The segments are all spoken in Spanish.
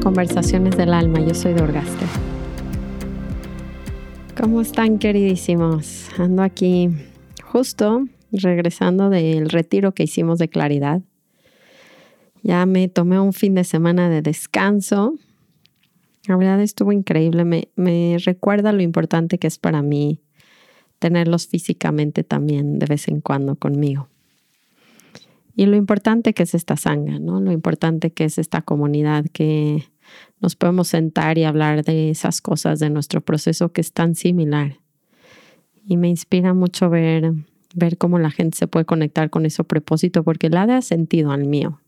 Conversaciones del Alma, yo soy Dorgaste. ¿Cómo están queridísimos? Ando aquí justo regresando del retiro que hicimos de claridad. Ya me tomé un fin de semana de descanso. La verdad estuvo increíble. Me, recuerda lo importante que es para mí tenerlos físicamente también de vez en cuando conmigo. Y lo importante que es esta sanga, ¿no? Lo importante que es esta comunidad que nos podemos sentar y hablar de esas cosas de nuestro proceso que es tan similar. Y me inspira mucho ver, ver cómo la gente se puede conectar con ese propósito porque la da sentido al mío.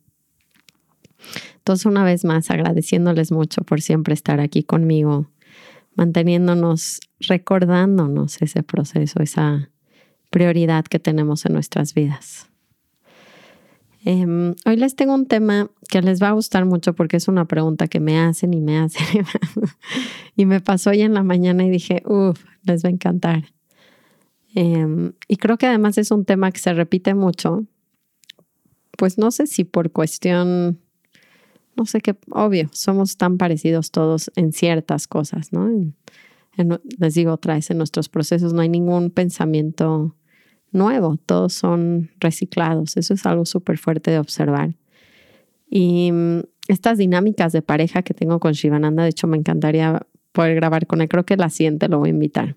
Entonces, una vez más, agradeciéndoles mucho por siempre estar aquí conmigo, manteniéndonos, recordándonos ese proceso, esa prioridad que tenemos en nuestras vidas. Em, hoy les tengo un tema les va a gustar mucho porque es una pregunta que me hacen y me hacen y me pasó hoy en la mañana y dije, uff, les va a encantar. Em, y creo que además es un tema que se repite mucho, pues no sé si por cuestión, no sé qué, obvio, somos tan parecidos todos en ciertas cosas, ¿no? les digo otra vez, en nuestros procesos no hay ningún pensamiento nuevo, todos son reciclados. Eso es algo súper fuerte de observar. Y mm, estas dinámicas de pareja que tengo con Shivananda, de hecho me encantaría poder grabar con él. Creo que la siguiente lo voy a invitar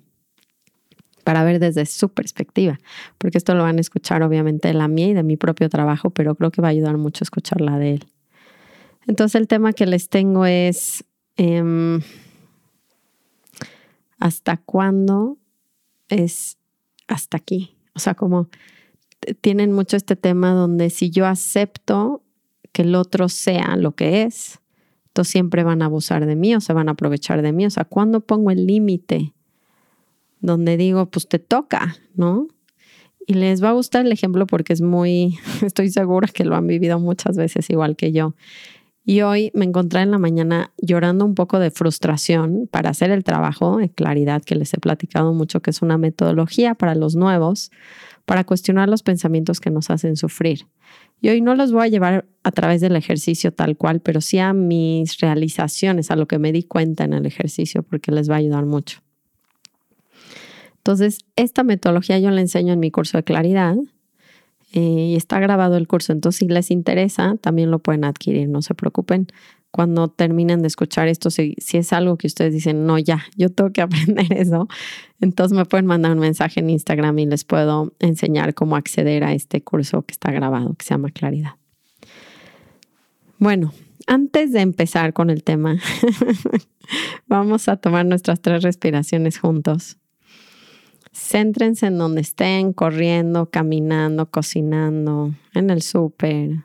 para ver desde su perspectiva, porque esto lo van a escuchar obviamente de la mía y de mi propio trabajo, pero creo que va a ayudar mucho escuchar la de él. Entonces el tema que les tengo es, em, ¿hasta cuándo es hasta aquí? O sea, como tienen mucho este tema donde si yo acepto que el otro sea lo que es, entonces siempre van a abusar de mí o se van a aprovechar de mí. O sea, ¿cuándo pongo el límite? Donde digo, pues te toca, ¿no? Y les va a gustar el ejemplo porque es muy, estoy segura que lo han vivido muchas veces igual que yo. Y hoy me encontré en la mañana llorando un poco de frustración para hacer el trabajo de claridad que les he platicado mucho, que es una metodología para los nuevos, para cuestionar los pensamientos que nos hacen sufrir. Y hoy no los voy a llevar a través del ejercicio tal cual, pero sí a mis realizaciones, a lo que me di cuenta en el ejercicio, porque les va a ayudar mucho. Entonces, esta metodología yo la enseño en mi curso de claridad y está grabado el curso. Entonces, si les interesa, también lo pueden adquirir, no se preocupen. Cuando terminen de escuchar esto, si, si es algo que ustedes dicen, no, ya, yo tengo que aprender eso, entonces me pueden mandar un mensaje en Instagram y les puedo enseñar cómo acceder a este curso que está grabado, que se llama Claridad. Bueno, antes de empezar con el tema, vamos a tomar nuestras tres respiraciones juntos. Céntrense en donde estén, corriendo, caminando, cocinando, en el súper.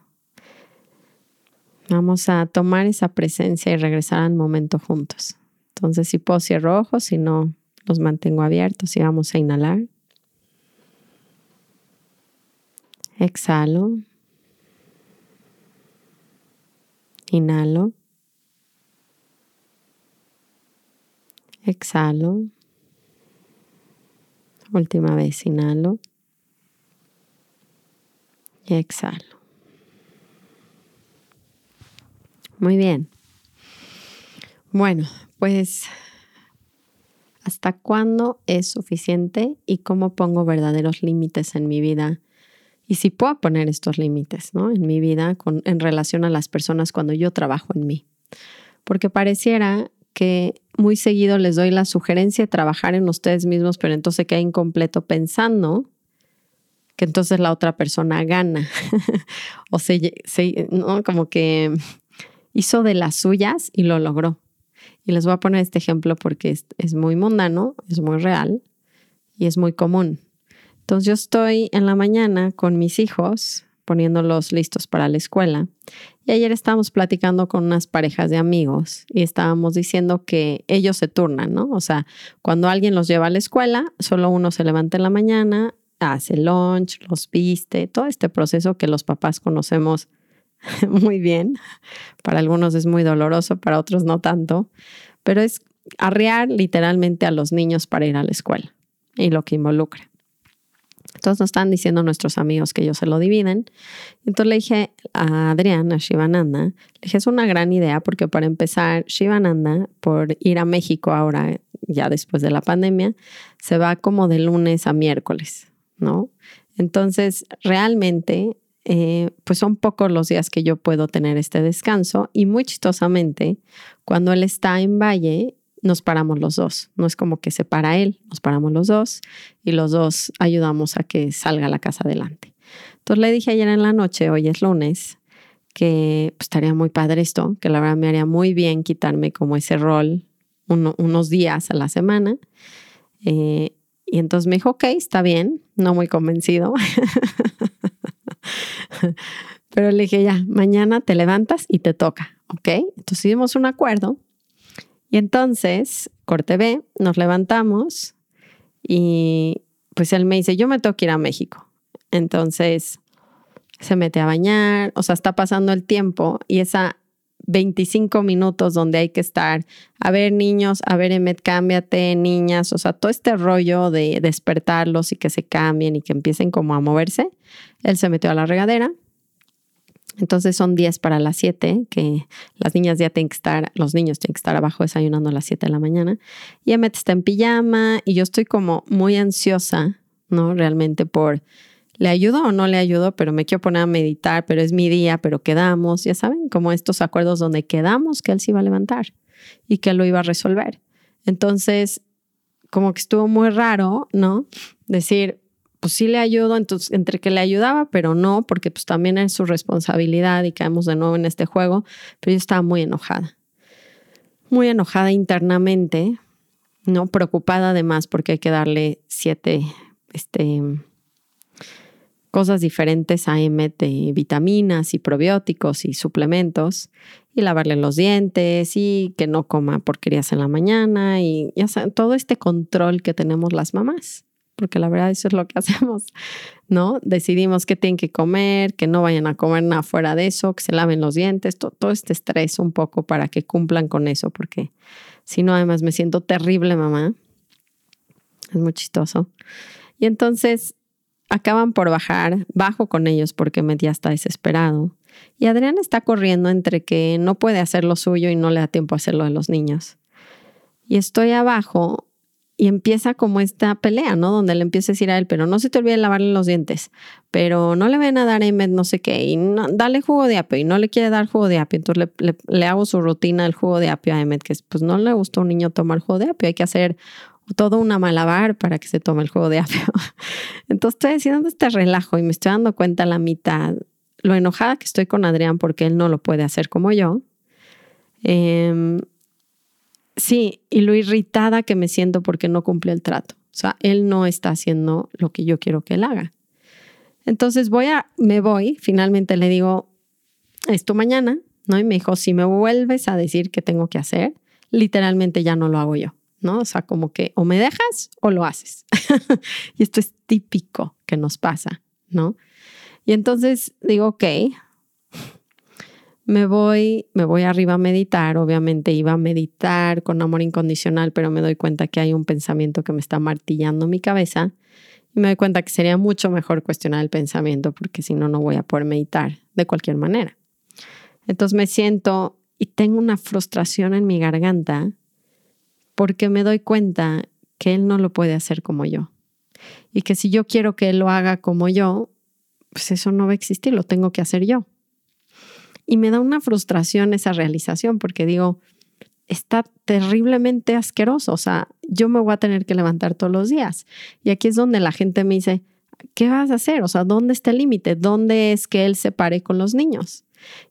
Vamos a tomar esa presencia y regresar al momento juntos. Entonces, si puedo, cierro ojos, si no, los mantengo abiertos y vamos a inhalar. Exhalo. Inhalo. Exhalo. Última vez, inhalo y exhalo. Muy bien. Bueno, pues ¿hasta cuándo es suficiente y cómo pongo verdaderos límites en mi vida? Y si puedo poner estos límites ¿no? en mi vida con, en relación a las personas cuando yo trabajo en mí. Porque pareciera que muy seguido les doy la sugerencia de trabajar en ustedes mismos, pero entonces queda incompleto pensando que entonces la otra persona gana o se, ¿no? como que hizo de las suyas y lo logró. Y les voy a poner este ejemplo porque es, es muy mundano, es muy real y es muy común. Entonces yo estoy en la mañana con mis hijos poniéndolos listos para la escuela. Y ayer estábamos platicando con unas parejas de amigos y estábamos diciendo que ellos se turnan, ¿no? O sea, cuando alguien los lleva a la escuela, solo uno se levanta en la mañana, hace lunch, los viste, todo este proceso que los papás conocemos muy bien. Para algunos es muy doloroso, para otros no tanto, pero es arrear literalmente a los niños para ir a la escuela y lo que involucra. Entonces nos están diciendo nuestros amigos que ellos se lo dividen. Entonces le dije a Adrián, a Shivananda, le dije, es una gran idea porque para empezar, Shivananda, por ir a México ahora, ya después de la pandemia, se va como de lunes a miércoles, ¿no? Entonces, realmente, eh, pues son pocos los días que yo puedo tener este descanso y muy chistosamente, cuando él está en Valle, nos paramos los dos. No es como que se para él, nos paramos los dos y los dos ayudamos a que salga la casa adelante. Entonces le dije ayer en la noche, hoy es lunes, que pues, estaría muy padre esto, que la verdad me haría muy bien quitarme como ese rol unos días a la semana. Eh, y entonces me dijo, ok, está bien, no muy convencido. Pero le dije, ya, mañana te levantas y te toca, ¿ok? Entonces hicimos un acuerdo y entonces, corte B, nos levantamos y pues él me dice, yo me tengo que ir a México. Entonces se mete a bañar, o sea, está pasando el tiempo y esa 25 minutos donde hay que estar, a ver niños, a ver Emmet, cámbiate, niñas, o sea, todo este rollo de despertarlos y que se cambien y que empiecen como a moverse. Él se metió a la regadera, entonces son 10 para las 7, que las niñas ya tienen que estar, los niños tienen que estar abajo desayunando a las 7 de la mañana. Y Emmet está en pijama y yo estoy como muy ansiosa, ¿no? Realmente por, ¿le ayudo o no le ayudo? Pero me quiero poner a meditar, pero es mi día, pero quedamos, ya saben, como estos acuerdos donde quedamos que él se iba a levantar y que lo iba a resolver. Entonces, como que estuvo muy raro, ¿no? Decir, pues sí le ayudo, entonces entre que le ayudaba, pero no, porque pues también es su responsabilidad y caemos de nuevo en este juego, pero yo estaba muy enojada, muy enojada internamente, ¿no? Preocupada además porque hay que darle siete, este, cosas diferentes a M vitaminas y probióticos y suplementos y lavarle los dientes y que no coma porquerías en la mañana y ya saben, todo este control que tenemos las mamás porque la verdad eso es lo que hacemos, ¿no? Decidimos qué tienen que comer, que no vayan a comer nada fuera de eso, que se laven los dientes, todo, este estrés un poco para que cumplan con eso, porque si no, además me siento terrible, mamá. Es muy chistoso. Y entonces acaban por bajar, bajo con ellos porque me ya está desesperado. Y Adrián está corriendo entre que no puede hacer lo suyo y no le da tiempo a hacer lo de los niños. Y estoy abajo y empieza como esta pelea, ¿no? Donde le empieza a decir a él, pero no se te olvide lavarle los dientes, pero no le ven a dar Emmet no sé qué, y dale jugo de apio, y no le quiere dar jugo de apio. Entonces le, hago su rutina del jugo de apio a Emmet, que pues no le gusta a un niño tomar jugo de apio, hay que hacer todo una malabar para que se tome el jugo de apio. Entonces estoy haciendo este relajo y me estoy dando cuenta a la mitad lo enojada que estoy con Adrián porque él no lo puede hacer como yo. Eh, Sí, y lo irritada que me siento porque no cumple el trato. O sea, él no está haciendo lo que yo quiero que él haga. Entonces voy a, me voy, finalmente le digo, esto mañana, ¿no? Y me dijo, si me vuelves a decir qué tengo que hacer, literalmente ya no lo hago yo, ¿no? O sea, como que o me dejas o lo haces. y esto es típico que nos pasa, ¿no? Y entonces digo, ok, me voy, me voy arriba a meditar, obviamente iba a meditar con amor incondicional, pero me doy cuenta que hay un pensamiento que me está martillando mi cabeza y me doy cuenta que sería mucho mejor cuestionar el pensamiento porque si no, no voy a poder meditar de cualquier manera. Entonces me siento y tengo una frustración en mi garganta porque me doy cuenta que él no lo puede hacer como yo y que si yo quiero que él lo haga como yo, pues eso no va a existir, lo tengo que hacer yo. Y me da una frustración esa realización porque digo, está terriblemente asqueroso, o sea, yo me voy a tener que levantar todos los días. Y aquí es donde la gente me dice, ¿qué vas a hacer? O sea, ¿dónde está el límite? ¿Dónde es que él se pare con los niños?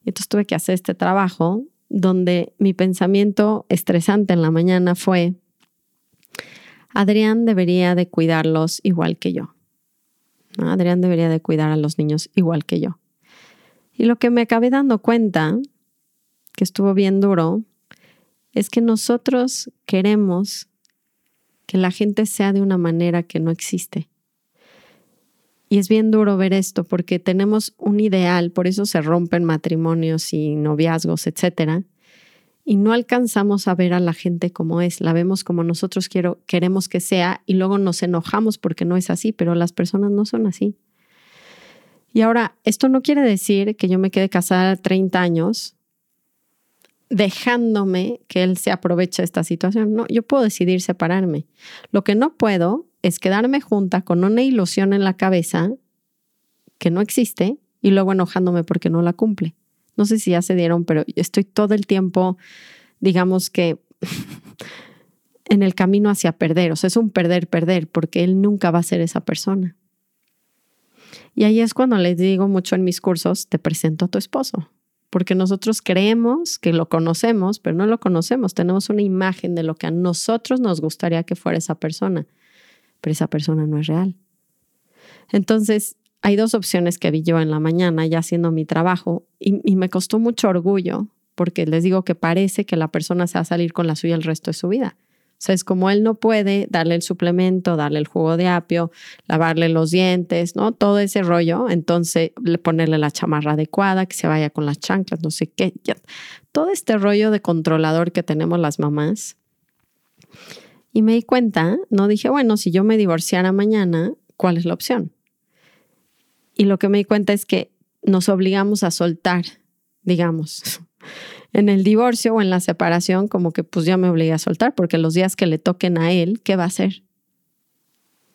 Y entonces tuve que hacer este trabajo donde mi pensamiento estresante en la mañana fue, Adrián debería de cuidarlos igual que yo. Adrián debería de cuidar a los niños igual que yo. Y lo que me acabé dando cuenta, que estuvo bien duro, es que nosotros queremos que la gente sea de una manera que no existe. Y es bien duro ver esto porque tenemos un ideal, por eso se rompen matrimonios y noviazgos, etcétera. y no alcanzamos a ver a la gente como es, la vemos como nosotros quiero, queremos que sea y luego nos enojamos porque no es así, pero las personas no son así. Y ahora, esto no quiere decir que yo me quede casada a 30 años dejándome que él se aproveche de esta situación. No, yo puedo decidir separarme. Lo que no puedo es quedarme junta con una ilusión en la cabeza que no existe y luego enojándome porque no la cumple. No sé si ya se dieron, pero estoy todo el tiempo, digamos que en el camino hacia perder. O sea, es un perder, perder, porque él nunca va a ser esa persona. Y ahí es cuando les digo mucho en mis cursos, te presento a tu esposo porque nosotros creemos que lo conocemos, pero no lo conocemos. Tenemos una imagen de lo que a nosotros nos gustaría que fuera esa persona, pero esa persona no es real. Entonces, hay dos opciones que vi yo en la mañana ya haciendo mi trabajo y, y me costó mucho orgullo porque les digo que parece que la persona se va a salir con la suya el resto de su vida. Sea, es como él no puede darle el suplemento, darle el jugo de apio, lavarle los dientes, ¿no? Todo ese rollo. Entonces, ponerle la chamarra adecuada, que se vaya con las chanclas, no sé qué. Todo este rollo de controlador que tenemos las mamás. Y me di cuenta, no dije, bueno, si yo me divorciara mañana, ¿cuál es la opción? Y lo que me di cuenta es que nos obligamos a soltar, digamos en el divorcio o en la separación, como que pues ya me obligué a soltar, porque los días que le toquen a él, ¿qué va a hacer?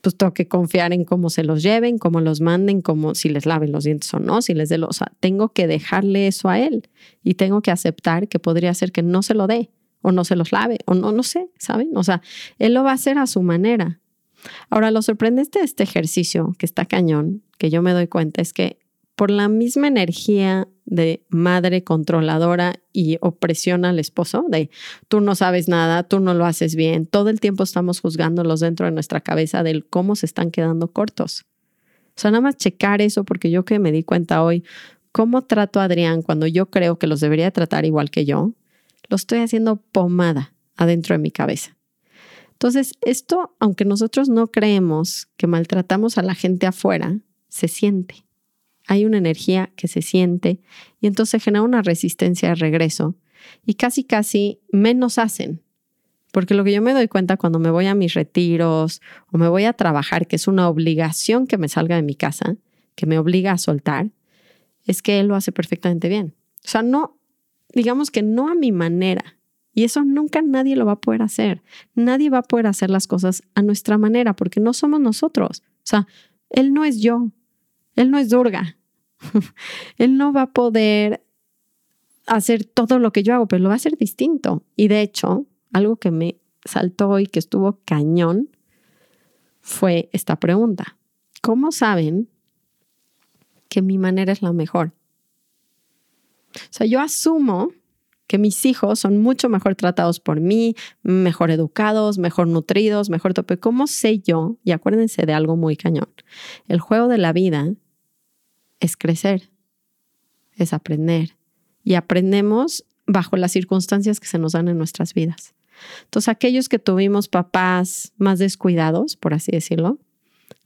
Pues tengo que confiar en cómo se los lleven, cómo los manden, cómo si les laven los dientes o no, si les dé los, o tengo que dejarle eso a él y tengo que aceptar que podría ser que no se lo dé o no se los lave o no, no sé, ¿saben? O sea, él lo va a hacer a su manera. Ahora, lo sorprendente de este ejercicio, que está cañón, que yo me doy cuenta, es que por la misma energía de madre controladora y opresión al esposo, de tú no sabes nada, tú no lo haces bien, todo el tiempo estamos juzgándolos dentro de nuestra cabeza del cómo se están quedando cortos. O sea, nada más checar eso porque yo que me di cuenta hoy, cómo trato a Adrián cuando yo creo que los debería tratar igual que yo, lo estoy haciendo pomada adentro de mi cabeza. Entonces, esto, aunque nosotros no creemos que maltratamos a la gente afuera, se siente hay una energía que se siente y entonces genera una resistencia de regreso y casi casi menos hacen. Porque lo que yo me doy cuenta cuando me voy a mis retiros o me voy a trabajar, que es una obligación que me salga de mi casa, que me obliga a soltar, es que él lo hace perfectamente bien. O sea, no, digamos que no a mi manera. Y eso nunca nadie lo va a poder hacer. Nadie va a poder hacer las cosas a nuestra manera porque no somos nosotros. O sea, él no es yo, él no es Durga. Él no va a poder hacer todo lo que yo hago, pero lo va a hacer distinto. Y de hecho, algo que me saltó y que estuvo cañón fue esta pregunta. ¿Cómo saben que mi manera es la mejor? O sea, yo asumo que mis hijos son mucho mejor tratados por mí, mejor educados, mejor nutridos, mejor tope. ¿Cómo sé yo? Y acuérdense de algo muy cañón. El juego de la vida es crecer, es aprender. Y aprendemos bajo las circunstancias que se nos dan en nuestras vidas. Entonces, aquellos que tuvimos papás más descuidados, por así decirlo,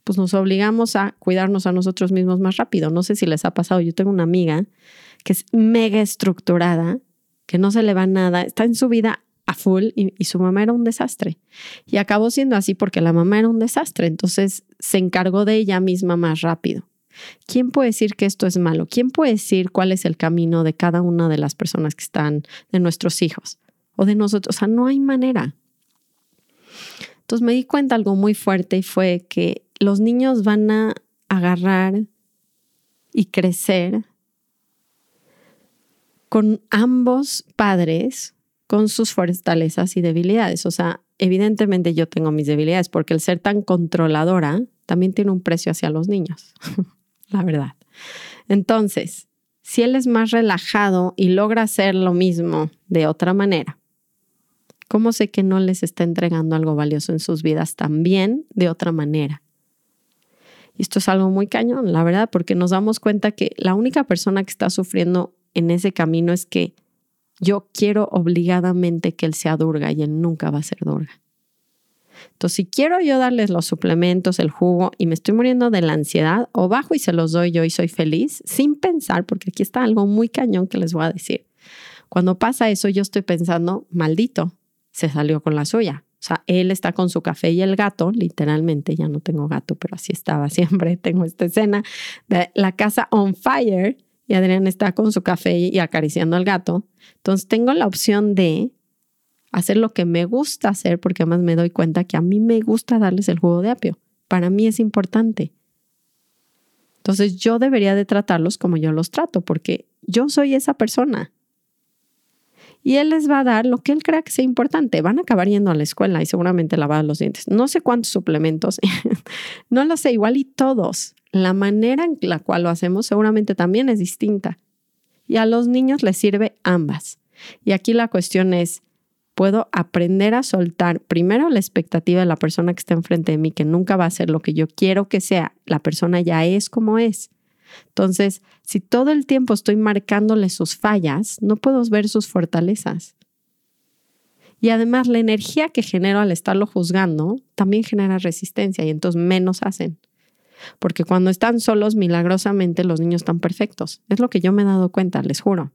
pues nos obligamos a cuidarnos a nosotros mismos más rápido. No sé si les ha pasado, yo tengo una amiga que es mega estructurada, que no se le va nada, está en su vida a full y, y, su mamá era un desastre. Y acabó siendo así porque la mamá era un desastre, entonces se encargó de ella misma más rápido. ¿Quién puede decir que esto es malo? ¿Quién puede decir cuál es el camino de cada una de las personas que están, de nuestros hijos o de nosotros? O sea, no hay manera. Entonces me di cuenta algo muy fuerte y fue que los niños van a agarrar y crecer con ambos padres, con sus fortalezas y debilidades. O sea, evidentemente yo tengo mis debilidades porque el ser tan controladora también tiene un precio hacia los niños. la verdad. Entonces, si él es más relajado y logra hacer lo mismo de otra manera, ¿cómo sé que no les está entregando algo valioso en sus vidas también de otra manera? Y esto es algo muy cañón, la verdad, porque nos damos cuenta que la única persona que está sufriendo en ese camino es que yo quiero obligadamente que él sea Durga y él nunca va a ser Durga. Entonces, si quiero yo darles los suplementos, el jugo y me estoy muriendo de la ansiedad, o bajo y se los doy yo y soy feliz, sin pensar, porque aquí está algo muy cañón que les voy a decir. Cuando pasa eso, yo estoy pensando, maldito, se salió con la suya. O sea, él está con su café y el gato, literalmente, ya no tengo gato, pero así estaba siempre. Tengo esta escena de la casa on fire y Adrián está con su café y acariciando al gato. Entonces tengo la opción de hacer lo que me gusta hacer, porque además me doy cuenta que a mí me gusta darles el jugo de apio. Para mí es importante. Entonces yo debería de tratarlos como yo los trato, porque yo soy esa persona. Y él les va a dar lo que él crea que sea importante. Van a acabar yendo a la escuela y seguramente lavar los dientes. No sé cuántos suplementos, no lo sé, igual y todos. La manera en la cual lo hacemos seguramente también es distinta. Y a los niños les sirve ambas. Y aquí la cuestión es, puedo aprender a soltar primero la expectativa de la persona que está enfrente de mí, que nunca va a ser lo que yo quiero que sea, la persona ya es como es. Entonces, si todo el tiempo estoy marcándole sus fallas, no puedo ver sus fortalezas. Y además la energía que genero al estarlo juzgando también genera resistencia y entonces menos hacen. Porque cuando están solos, milagrosamente los niños están perfectos. Es lo que yo me he dado cuenta, les juro.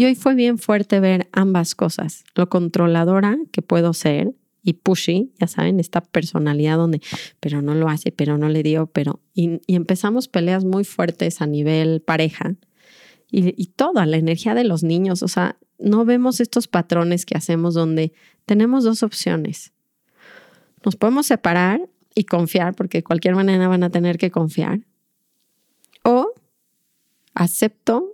Y hoy fue bien fuerte ver ambas cosas, lo controladora que puedo ser y pushy, ya saben, esta personalidad donde, pero no lo hace, pero no le dio, pero... Y, empezamos peleas muy fuertes a nivel pareja y, y toda la energía de los niños, o sea, no vemos estos patrones que hacemos donde tenemos dos opciones. Nos podemos separar y confiar, porque de cualquier manera van a tener que confiar. O acepto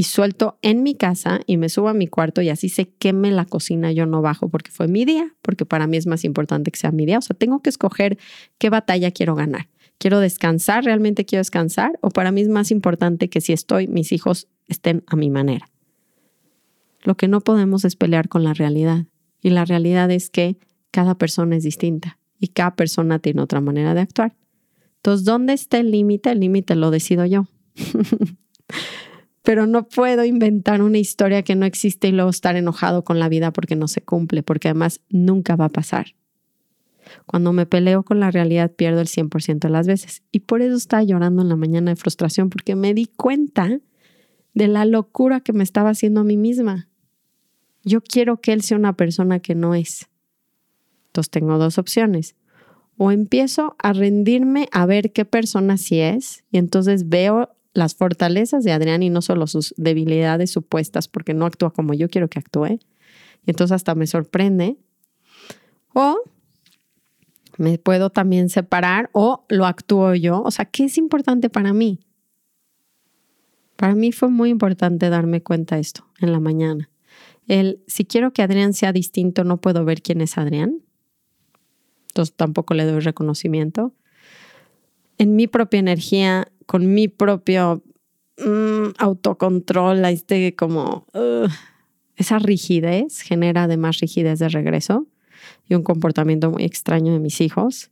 y suelto en mi casa y me subo a mi cuarto y así se queme la cocina, yo no bajo porque fue mi día, porque para mí es más importante que sea mi día. O sea, tengo que escoger qué batalla quiero ganar. ¿Quiero descansar? ¿Realmente quiero descansar? ¿O para mí es más importante que si estoy, mis hijos estén a mi manera? Lo que no podemos es pelear con la realidad. Y la realidad es que cada persona es distinta y cada persona tiene otra manera de actuar. Entonces, ¿dónde está el límite? El límite lo decido yo. pero no puedo inventar una historia que no existe y luego estar enojado con la vida porque no se cumple, porque además nunca va a pasar. Cuando me peleo con la realidad pierdo el 100% de las veces. Y por eso estaba llorando en la mañana de frustración, porque me di cuenta de la locura que me estaba haciendo a mí misma. Yo quiero que él sea una persona que no es. Entonces tengo dos opciones. O empiezo a rendirme a ver qué persona sí es, y entonces veo las fortalezas de Adrián y no solo sus debilidades supuestas porque no actúa como yo quiero que actúe. Y entonces hasta me sorprende. O me puedo también separar o lo actúo yo. O sea, ¿qué es importante para mí? Para mí fue muy importante darme cuenta de esto en la mañana. El, si quiero que Adrián sea distinto, no puedo ver quién es Adrián. Entonces tampoco le doy reconocimiento. En mi propia energía con mi propio mm, autocontrol, este como esa rigidez genera además rigidez de regreso y un comportamiento muy extraño de mis hijos.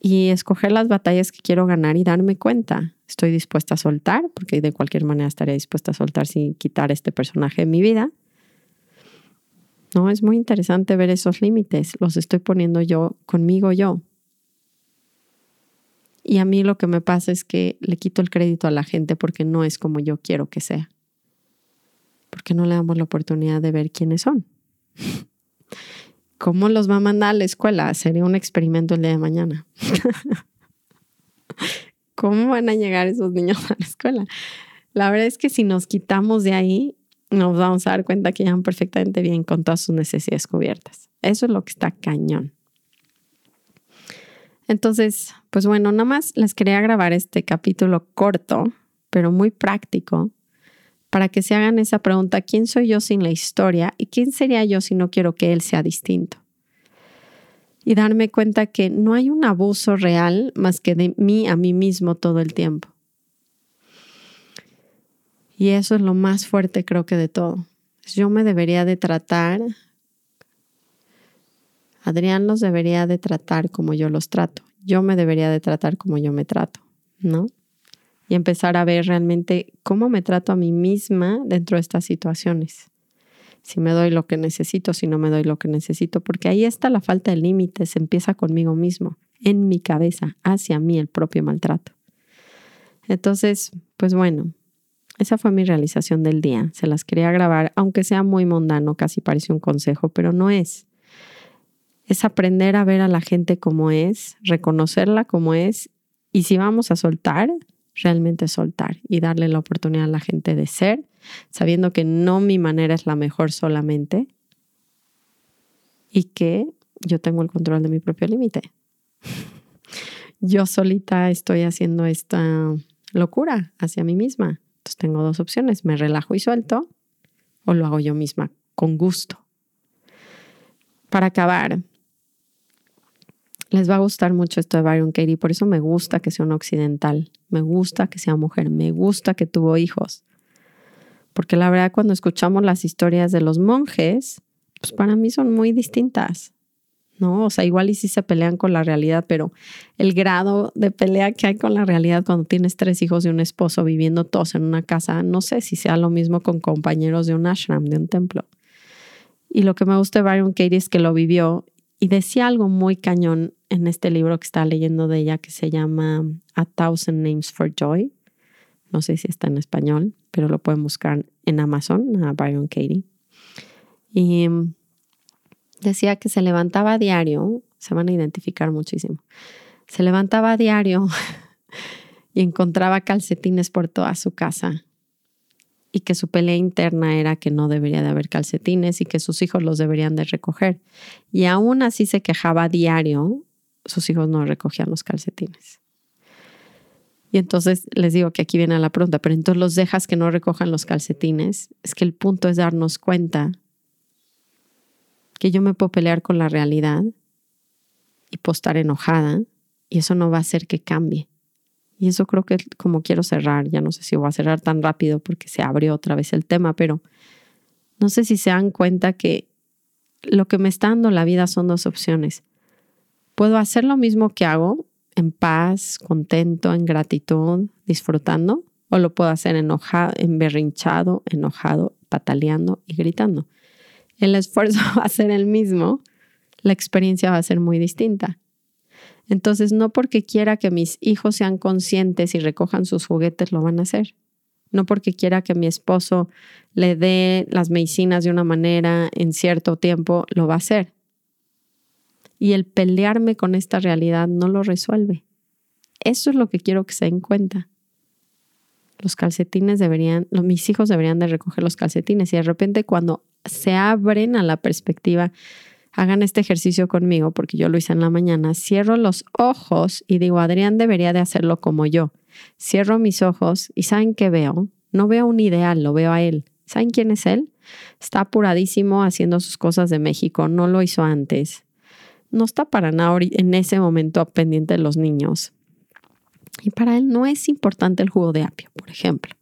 Y escoger las batallas que quiero ganar y darme cuenta. Estoy dispuesta a soltar, porque de cualquier manera estaría dispuesta a soltar sin quitar este personaje de mi vida. No, es muy interesante ver esos límites. Los estoy poniendo yo conmigo yo. Y a mí lo que me pasa es que le quito el crédito a la gente porque no es como yo quiero que sea. Porque no le damos la oportunidad de ver quiénes son. ¿Cómo los va a mandar a la escuela? Sería un experimento el día de mañana. ¿Cómo van a llegar esos niños a la escuela? La verdad es que si nos quitamos de ahí, nos vamos a dar cuenta que llegan perfectamente bien con todas sus necesidades cubiertas. Eso es lo que está cañón. Entonces, pues bueno, nada más les quería grabar este capítulo corto, pero muy práctico, para que se hagan esa pregunta, ¿quién soy yo sin la historia? ¿Y quién sería yo si no quiero que él sea distinto? Y darme cuenta que no hay un abuso real más que de mí a mí mismo todo el tiempo. Y eso es lo más fuerte creo que de todo. Yo me debería de tratar Adrián los debería de tratar como yo los trato. Yo me debería de tratar como yo me trato, ¿no? Y empezar a ver realmente cómo me trato a mí misma dentro de estas situaciones. Si me doy lo que necesito, si no me doy lo que necesito, porque ahí está la falta de límites, empieza conmigo mismo, en mi cabeza, hacia mí el propio maltrato. Entonces, pues bueno, esa fue mi realización del día. Se las quería grabar, aunque sea muy mundano, casi parece un consejo, pero no es. Es aprender a ver a la gente como es, reconocerla como es y si vamos a soltar, realmente soltar y darle la oportunidad a la gente de ser, sabiendo que no mi manera es la mejor solamente y que yo tengo el control de mi propio límite. Yo solita estoy haciendo esta locura hacia mí misma tengo dos opciones, me relajo y suelto o lo hago yo misma con gusto. Para acabar, les va a gustar mucho esto de Byron Katie, por eso me gusta que sea un occidental, me gusta que sea mujer, me gusta que tuvo hijos. Porque la verdad cuando escuchamos las historias de los monjes, pues para mí son muy distintas. ¿no? O sea, igual y si se pelean con la realidad, pero el grado de pelea que hay con la realidad cuando tienes tres hijos y un esposo viviendo todos en una casa, no sé si sea lo mismo con compañeros de un ashram, de un templo. Y lo que me gusta de Byron Katie es que lo vivió y decía algo muy cañón en este libro que está leyendo de ella que se llama A Thousand Names for Joy. No sé si está en español, pero lo pueden buscar en Amazon, a Byron Katie. Y decía que se levantaba a diario, se van a identificar muchísimo, se levantaba a diario y encontraba calcetines por toda su casa y que su pelea interna era que no debería de haber calcetines y que sus hijos los deberían de recoger. Y aún así se quejaba diario, sus hijos no recogían los calcetines. Y entonces les digo que aquí viene la pregunta, pero entonces los dejas que no recojan los calcetines. Es que el punto es darnos cuenta que yo me puedo pelear con la realidad y postar enojada y eso no va a hacer que cambie. Y eso creo que como quiero cerrar, ya no sé si voy a cerrar tan rápido porque se abrió otra vez el tema, pero no sé si se dan cuenta que lo que me está dando la vida son dos opciones. Puedo hacer lo mismo que hago, en paz, contento, en gratitud, disfrutando, o lo puedo hacer enojado, emberrinchado, enojado, pataleando y gritando el esfuerzo va a ser el mismo, la experiencia va a ser muy distinta. Entonces, no porque quiera que mis hijos sean conscientes y recojan sus juguetes, lo van a hacer. No porque quiera que mi esposo le dé las medicinas de una manera en cierto tiempo, lo va a hacer. Y el pelearme con esta realidad no lo resuelve. Eso es lo que quiero que se den cuenta. Los calcetines deberían, mis hijos deberían de recoger los calcetines y de repente cuando se abren a la perspectiva, hagan este ejercicio conmigo porque yo lo hice en la mañana, cierro los ojos y digo, Adrián debería de hacerlo como yo. Cierro mis ojos y ¿saben qué veo? No veo un ideal, lo veo a él. ¿Saben quién es él? Está apuradísimo haciendo sus cosas de México, no lo hizo antes. No está para nada en ese momento pendiente de los niños. Y para él no es importante el jugo de apio, por ejemplo.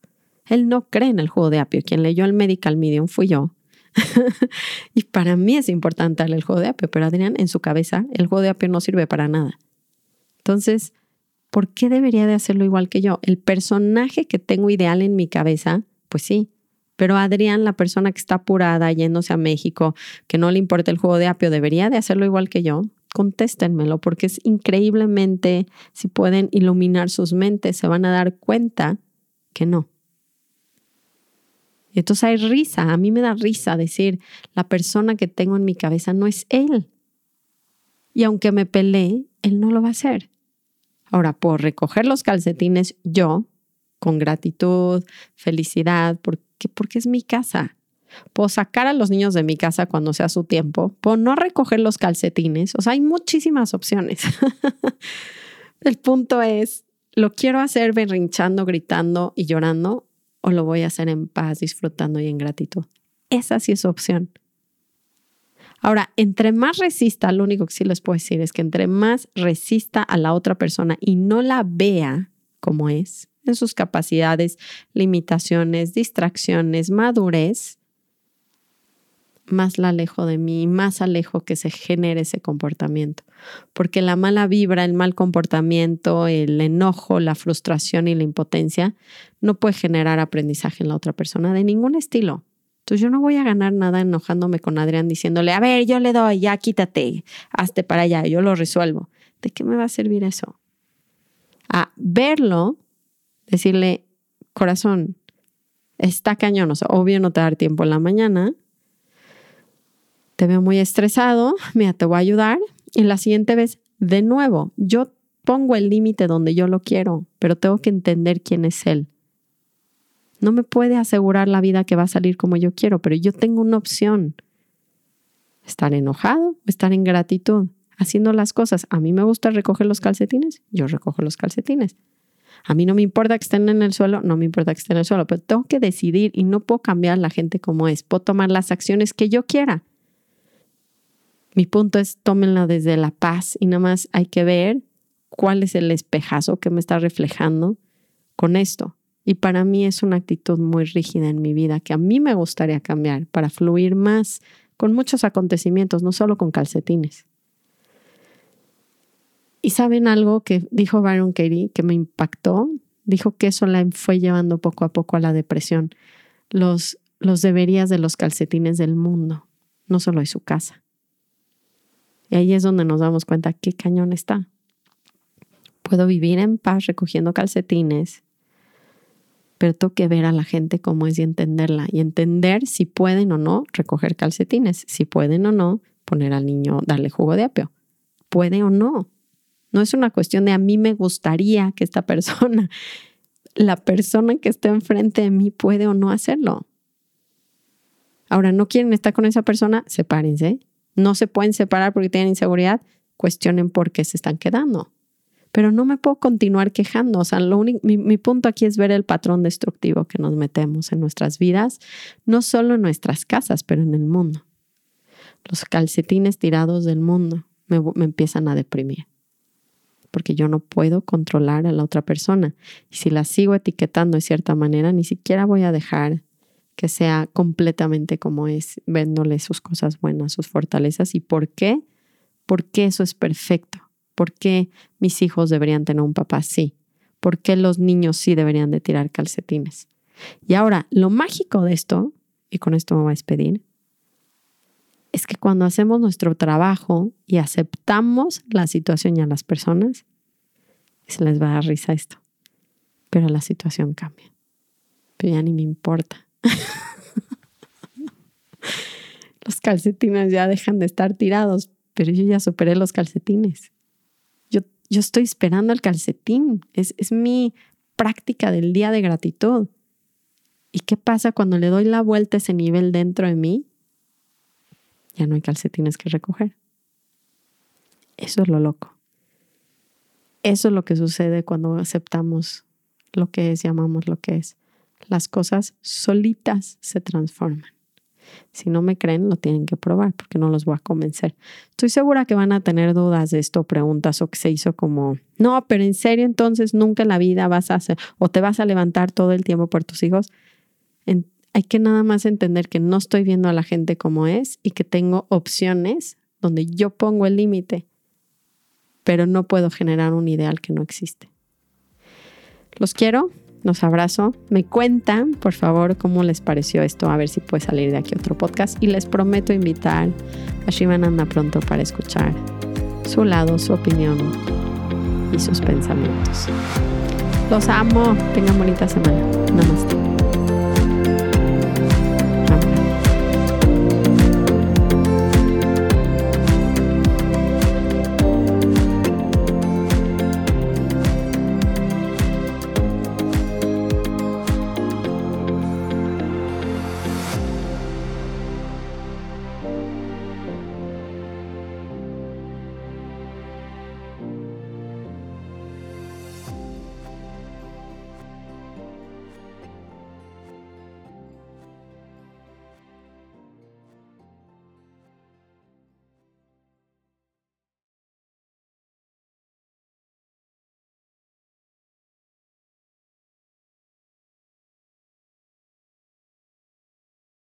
Él no cree en el jugo de apio. Quien leyó el Medical Medium fui yo. y para mí es importante el juego de apio, pero Adrián, en su cabeza, el juego de apio no sirve para nada. Entonces, ¿por qué debería de hacerlo igual que yo? El personaje que tengo ideal en mi cabeza, pues sí. Pero Adrián, la persona que está apurada, yéndose a México, que no le importa el juego de apio, ¿debería de hacerlo igual que yo? Contéstenmelo, porque es increíblemente, si pueden iluminar sus mentes, se van a dar cuenta que no. Y entonces hay risa, a mí me da risa decir, la persona que tengo en mi cabeza no es él. Y aunque me pelee, él no lo va a hacer. Ahora, por recoger los calcetines yo, con gratitud, felicidad, porque, porque es mi casa. Puedo sacar a los niños de mi casa cuando sea su tiempo. Puedo no recoger los calcetines. O sea, hay muchísimas opciones. El punto es, ¿lo quiero hacer berrinchando, gritando y llorando? o lo voy a hacer en paz, disfrutando y en gratitud. Esa sí es opción. Ahora, entre más resista, lo único que sí les puedo decir es que entre más resista a la otra persona y no la vea como es, en sus capacidades, limitaciones, distracciones, madurez, más la alejo de mí, más alejo que se genere ese comportamiento. Porque la mala vibra, el mal comportamiento, el enojo, la frustración y la impotencia no puede generar aprendizaje en la otra persona de ningún estilo. Entonces yo no voy a ganar nada enojándome con Adrián diciéndole, a ver, yo le doy, ya quítate, hazte para allá, yo lo resuelvo. ¿De qué me va a servir eso? A verlo, decirle, corazón, está cañón. O sea, obvio no te dar tiempo en la mañana. Te veo muy estresado. Mira, te voy a ayudar. Y la siguiente vez, de nuevo, yo pongo el límite donde yo lo quiero, pero tengo que entender quién es él. No me puede asegurar la vida que va a salir como yo quiero, pero yo tengo una opción. Estar enojado estar en gratitud, haciendo las cosas. A mí me gusta recoger los calcetines, yo recojo los calcetines. A mí no me importa que estén en el suelo, no me importa que estén en el suelo, pero tengo que decidir y no puedo cambiar la gente como es. Puedo tomar las acciones que yo quiera. Mi punto es tómenla desde la paz y nada más hay que ver cuál es el espejazo que me está reflejando con esto. Y para mí es una actitud muy rígida en mi vida que a mí me gustaría cambiar para fluir más con muchos acontecimientos, no solo con calcetines. Y saben algo que dijo Byron Katie que me impactó. Dijo que eso la fue llevando poco a poco a la depresión. Los, deberías de los calcetines del mundo, no solo de su casa. Y ahí es donde nos damos cuenta qué cañón está. Puedo vivir en paz recogiendo calcetines, pero tengo que ver a la gente cómo es y entenderla y entender si pueden o no recoger calcetines, si pueden o no poner al niño, darle jugo de apio. Puede o no. No es una cuestión de a mí me gustaría que esta persona, la persona que está enfrente de mí puede o no hacerlo. Ahora, no quieren estar con esa persona, sepárense. No se pueden separar porque tienen inseguridad, cuestionen por qué se están quedando. Pero no me puedo continuar quejando. O sea, lo único, mi, punto aquí es ver el patrón destructivo que nos metemos en nuestras vidas, no solo en nuestras casas, pero en el mundo. Los calcetines tirados del mundo me empiezan a deprimir porque yo no puedo controlar a la otra persona. Y si la sigo etiquetando de cierta manera, ni siquiera voy a dejar que sea completamente como es, viéndole sus cosas buenas, sus fortalezas. ¿Y por qué? Porque eso es perfecto. ¿Por qué mis hijos deberían tener un papá así? ¿Por qué los niños sí deberían de tirar calcetines? Y ahora, lo mágico de esto, y con esto me voy a despedir, es que cuando hacemos nuestro trabajo y aceptamos la situación y a las personas, se les va a dar risa esto. Pero la situación cambia. Pero ya ni me importa. los calcetines ya dejan de estar tirados, pero yo ya superé los calcetines. Yo, yo estoy esperando el calcetín. Es, es mi práctica del día de gratitud. ¿Y qué pasa cuando le doy la vuelta a ese nivel dentro de mí? Ya no hay calcetines que recoger. Eso es lo loco. Eso es lo que sucede cuando aceptamos lo que es, llamamos lo que es. Las cosas solitas se transforman. Si no me creen, lo tienen que probar porque no los voy a convencer. Estoy segura que van a tener dudas de esto, preguntas o que se hizo como, no, pero en serio entonces nunca en la vida vas a hacer o te vas a levantar todo el tiempo por tus hijos. Hay que nada más entender que no estoy viendo a la gente como es y que tengo opciones donde yo pongo el límite, pero no puedo generar un ideal que no existe. Los quiero, los abrazo. Me cuentan, por favor, cómo les pareció esto, a ver si puede salir de aquí otro podcast. Y les prometo invitar a Shivananda pronto para escuchar su lado, su opinión y sus pensamientos. Los amo. Tengan bonita semana. Namaste.